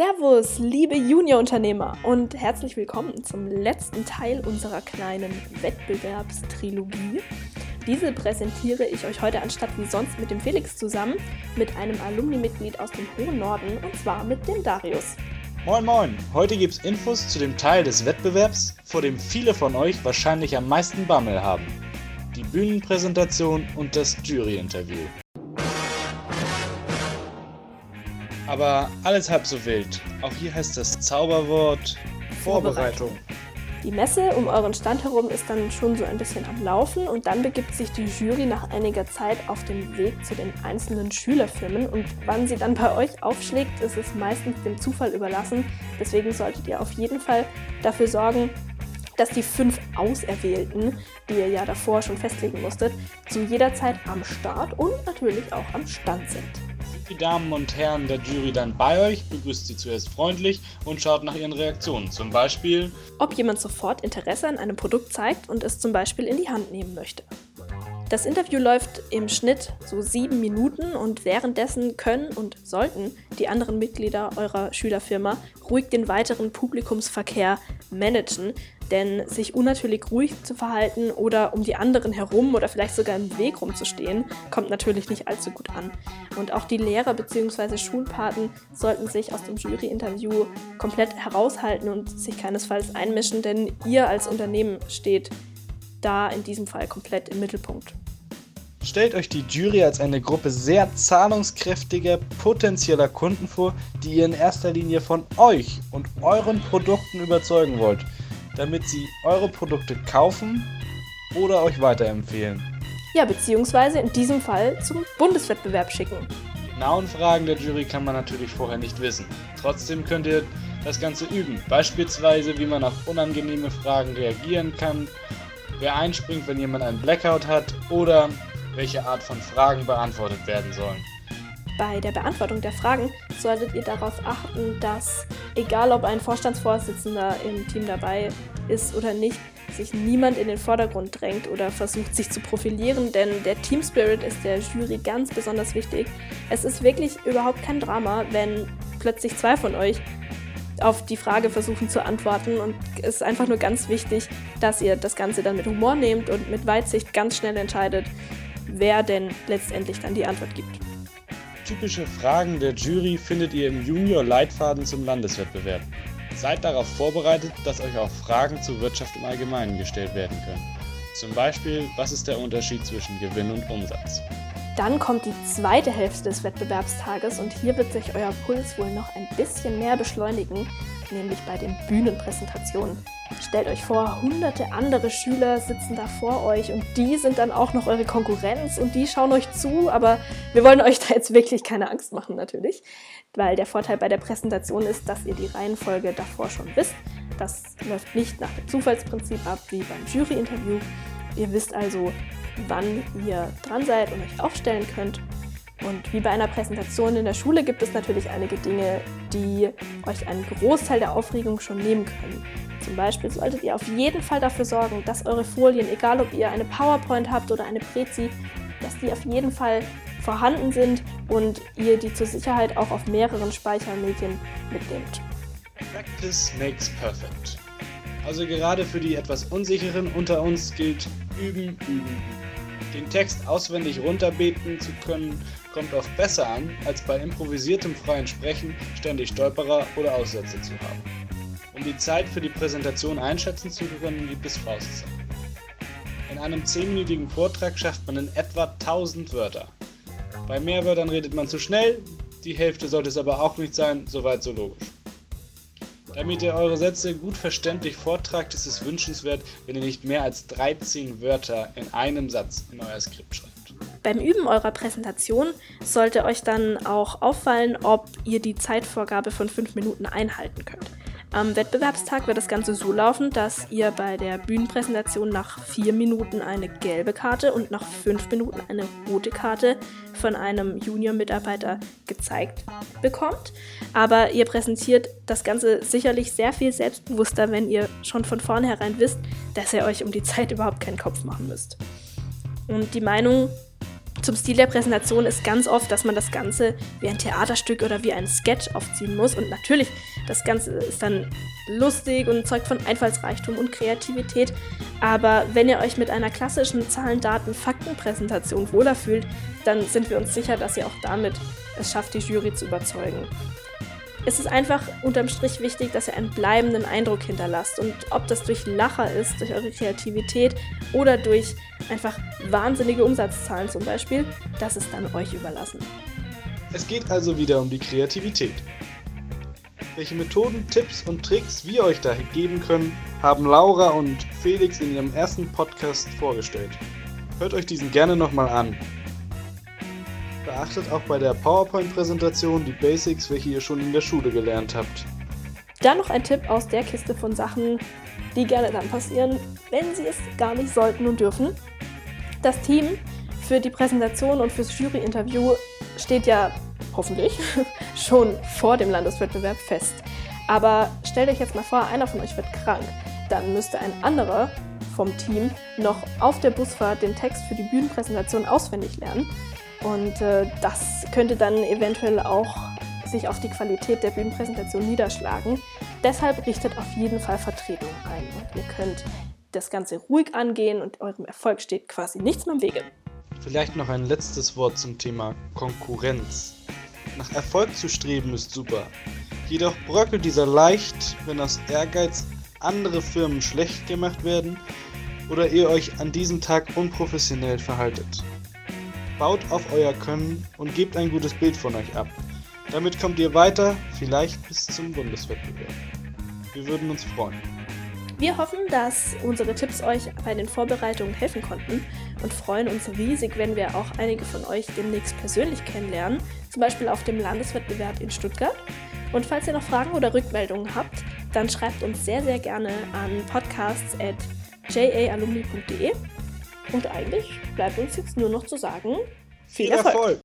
Servus, liebe Juniorunternehmer und herzlich willkommen zum letzten Teil unserer kleinen Wettbewerbstrilogie. Diese präsentiere ich euch heute anstatt wie sonst mit dem Felix zusammen, mit einem Alumni-Mitglied aus dem hohen Norden und zwar mit dem Darius. Moin Moin, heute gibt es Infos zu dem Teil des Wettbewerbs, vor dem viele von euch wahrscheinlich am meisten Bammel haben. Die Bühnenpräsentation und das Juryinterview. Aber alles halb so wild. Auch hier heißt das Zauberwort Vorbereitung. Die Messe um euren Stand herum ist dann schon so ein bisschen am Laufen und dann begibt sich die Jury nach einiger Zeit auf den Weg zu den einzelnen Schülerfirmen und wann sie dann bei euch aufschlägt, ist es meistens dem Zufall überlassen. Deswegen solltet ihr auf jeden Fall dafür sorgen, dass die fünf Auserwählten, die ihr ja davor schon festlegen musstet, zu jeder Zeit am Start und natürlich auch am Stand sind die Damen und Herren der Jury dann bei euch, begrüßt sie zuerst freundlich und schaut nach ihren Reaktionen. Zum Beispiel, ob jemand sofort Interesse an einem Produkt zeigt und es zum Beispiel in die Hand nehmen möchte. Das Interview läuft im Schnitt so sieben Minuten und währenddessen können und sollten die anderen Mitglieder eurer Schülerfirma ruhig den weiteren Publikumsverkehr managen, denn sich unnatürlich ruhig zu verhalten oder um die anderen herum oder vielleicht sogar im Weg rumzustehen, kommt natürlich nicht allzu gut an. Und auch die Lehrer bzw. Schulpaten sollten sich aus dem Juryinterview komplett heraushalten und sich keinesfalls einmischen, denn ihr als Unternehmen steht da in diesem Fall komplett im Mittelpunkt. Stellt euch die Jury als eine Gruppe sehr zahlungskräftiger potenzieller Kunden vor, die ihr in erster Linie von euch und euren Produkten überzeugen wollt, damit sie eure Produkte kaufen oder euch weiterempfehlen. Ja, beziehungsweise in diesem Fall zum Bundeswettbewerb schicken. Die genauen Fragen der Jury kann man natürlich vorher nicht wissen. Trotzdem könnt ihr das Ganze üben. Beispielsweise, wie man auf unangenehme Fragen reagieren kann, wer einspringt, wenn jemand einen Blackout hat oder welche Art von Fragen beantwortet werden sollen. Bei der Beantwortung der Fragen solltet ihr darauf achten, dass, egal ob ein Vorstandsvorsitzender im Team dabei ist oder nicht, sich niemand in den Vordergrund drängt oder versucht, sich zu profilieren, denn der Team Spirit ist der Jury ganz besonders wichtig. Es ist wirklich überhaupt kein Drama, wenn plötzlich zwei von euch auf die Frage versuchen zu antworten und es ist einfach nur ganz wichtig, dass ihr das Ganze dann mit Humor nehmt und mit Weitsicht ganz schnell entscheidet, wer denn letztendlich dann die Antwort gibt. Typische Fragen der Jury findet ihr im Junior-Leitfaden zum Landeswettbewerb. Seid darauf vorbereitet, dass euch auch Fragen zur Wirtschaft im Allgemeinen gestellt werden können. Zum Beispiel, was ist der Unterschied zwischen Gewinn und Umsatz? Dann kommt die zweite Hälfte des Wettbewerbstages und hier wird sich euer Puls wohl noch ein bisschen mehr beschleunigen, nämlich bei den Bühnenpräsentationen. Stellt euch vor, hunderte andere Schüler sitzen da vor euch und die sind dann auch noch eure Konkurrenz und die schauen euch zu, aber wir wollen euch da jetzt wirklich keine Angst machen natürlich, weil der Vorteil bei der Präsentation ist, dass ihr die Reihenfolge davor schon wisst. Das läuft nicht nach dem Zufallsprinzip ab wie beim Juryinterview. Ihr wisst also, wann ihr dran seid und euch aufstellen könnt. Und wie bei einer Präsentation in der Schule gibt es natürlich einige Dinge, die euch einen Großteil der Aufregung schon nehmen können. Zum Beispiel solltet ihr auf jeden Fall dafür sorgen, dass eure Folien, egal ob ihr eine PowerPoint habt oder eine Prezi, dass die auf jeden Fall vorhanden sind und ihr die zur Sicherheit auch auf mehreren Speichermedien mitnehmt. Practice makes perfect. Also gerade für die etwas unsicheren unter uns gilt üben, üben, üben. Den Text auswendig runterbeten zu können, kommt oft besser an, als bei improvisiertem freien Sprechen ständig Stolperer oder Aussätze zu haben. Um die Zeit für die Präsentation einschätzen zu können, gibt es Faustzeiten. In einem 10-minütigen Vortrag schafft man in etwa 1000 Wörter. Bei mehr Wörtern redet man zu schnell, die Hälfte sollte es aber auch nicht sein, soweit so logisch. Damit ihr eure Sätze gut verständlich vortragt, ist es wünschenswert, wenn ihr nicht mehr als 13 Wörter in einem Satz in euer Skript schreibt. Beim Üben eurer Präsentation sollte euch dann auch auffallen, ob ihr die Zeitvorgabe von 5 Minuten einhalten könnt. Am Wettbewerbstag wird das Ganze so laufen, dass ihr bei der Bühnenpräsentation nach vier Minuten eine gelbe Karte und nach fünf Minuten eine rote Karte von einem Junior-Mitarbeiter gezeigt bekommt. Aber ihr präsentiert das Ganze sicherlich sehr viel selbstbewusster, wenn ihr schon von vornherein wisst, dass ihr euch um die Zeit überhaupt keinen Kopf machen müsst. Und die Meinung Zum Stil der Präsentation ist ganz oft, dass man das Ganze wie ein Theaterstück oder wie ein Sketch aufziehen muss. Und natürlich, das Ganze ist dann lustig und zeugt von Einfallsreichtum und Kreativität. Aber wenn ihr euch mit einer klassischen Zahlen, Daten, Faktenpräsentation wohler fühlt, dann sind wir uns sicher, dass ihr auch damit es schafft, die Jury zu überzeugen. Es ist einfach unterm Strich wichtig, dass ihr einen bleibenden Eindruck hinterlasst. Und ob das durch Lacher ist, durch eure Kreativität oder durch einfach wahnsinnige Umsatzzahlen zum Beispiel, das ist dann euch überlassen. Es geht also wieder um die Kreativität. Welche Methoden, Tipps und Tricks wir euch da geben können, haben Laura und Felix in ihrem ersten Podcast vorgestellt. Hört euch diesen gerne nochmal an. Beachtet auch bei der PowerPoint-Präsentation die Basics, welche ihr schon in der Schule gelernt habt. Dann noch ein Tipp aus der Kiste von Sachen, die gerne dann passieren, wenn sie es gar nicht sollten und dürfen. Das Team für die Präsentation und fürs Jury-Interview steht ja hoffentlich schon vor dem Landeswettbewerb fest. Aber stellt euch jetzt mal vor, einer von euch wird krank. Dann müsste ein anderer vom Team noch auf der Busfahrt den Text für die Bühnenpräsentation auswendig lernen. Und äh, das könnte dann eventuell auch sich auf die Qualität der Bühnenpräsentation niederschlagen. Deshalb richtet auf jeden Fall Vertretung ein. Und ihr könnt das Ganze ruhig angehen und eurem Erfolg steht quasi nichts mehr im Wege. Vielleicht noch ein letztes Wort zum Thema Konkurrenz. Nach Erfolg zu streben ist super. Jedoch bröckelt dieser leicht, wenn aus Ehrgeiz andere Firmen schlecht gemacht werden oder ihr euch an diesem Tag unprofessionell verhaltet. Baut auf euer Können und gebt ein gutes Bild von euch ab. Damit kommt ihr weiter, vielleicht bis zum Bundeswettbewerb. Wir würden uns freuen. Wir hoffen, dass unsere Tipps euch bei den Vorbereitungen helfen konnten und freuen uns riesig, wenn wir auch einige von euch demnächst persönlich kennenlernen, zum Beispiel auf dem Landeswettbewerb in Stuttgart. Und falls ihr noch Fragen oder Rückmeldungen habt, dann schreibt uns sehr, sehr gerne an podcasts.jaalumni.de. Und eigentlich bleibt uns jetzt nur noch zu sagen, viel, viel Erfolg. Erfolg.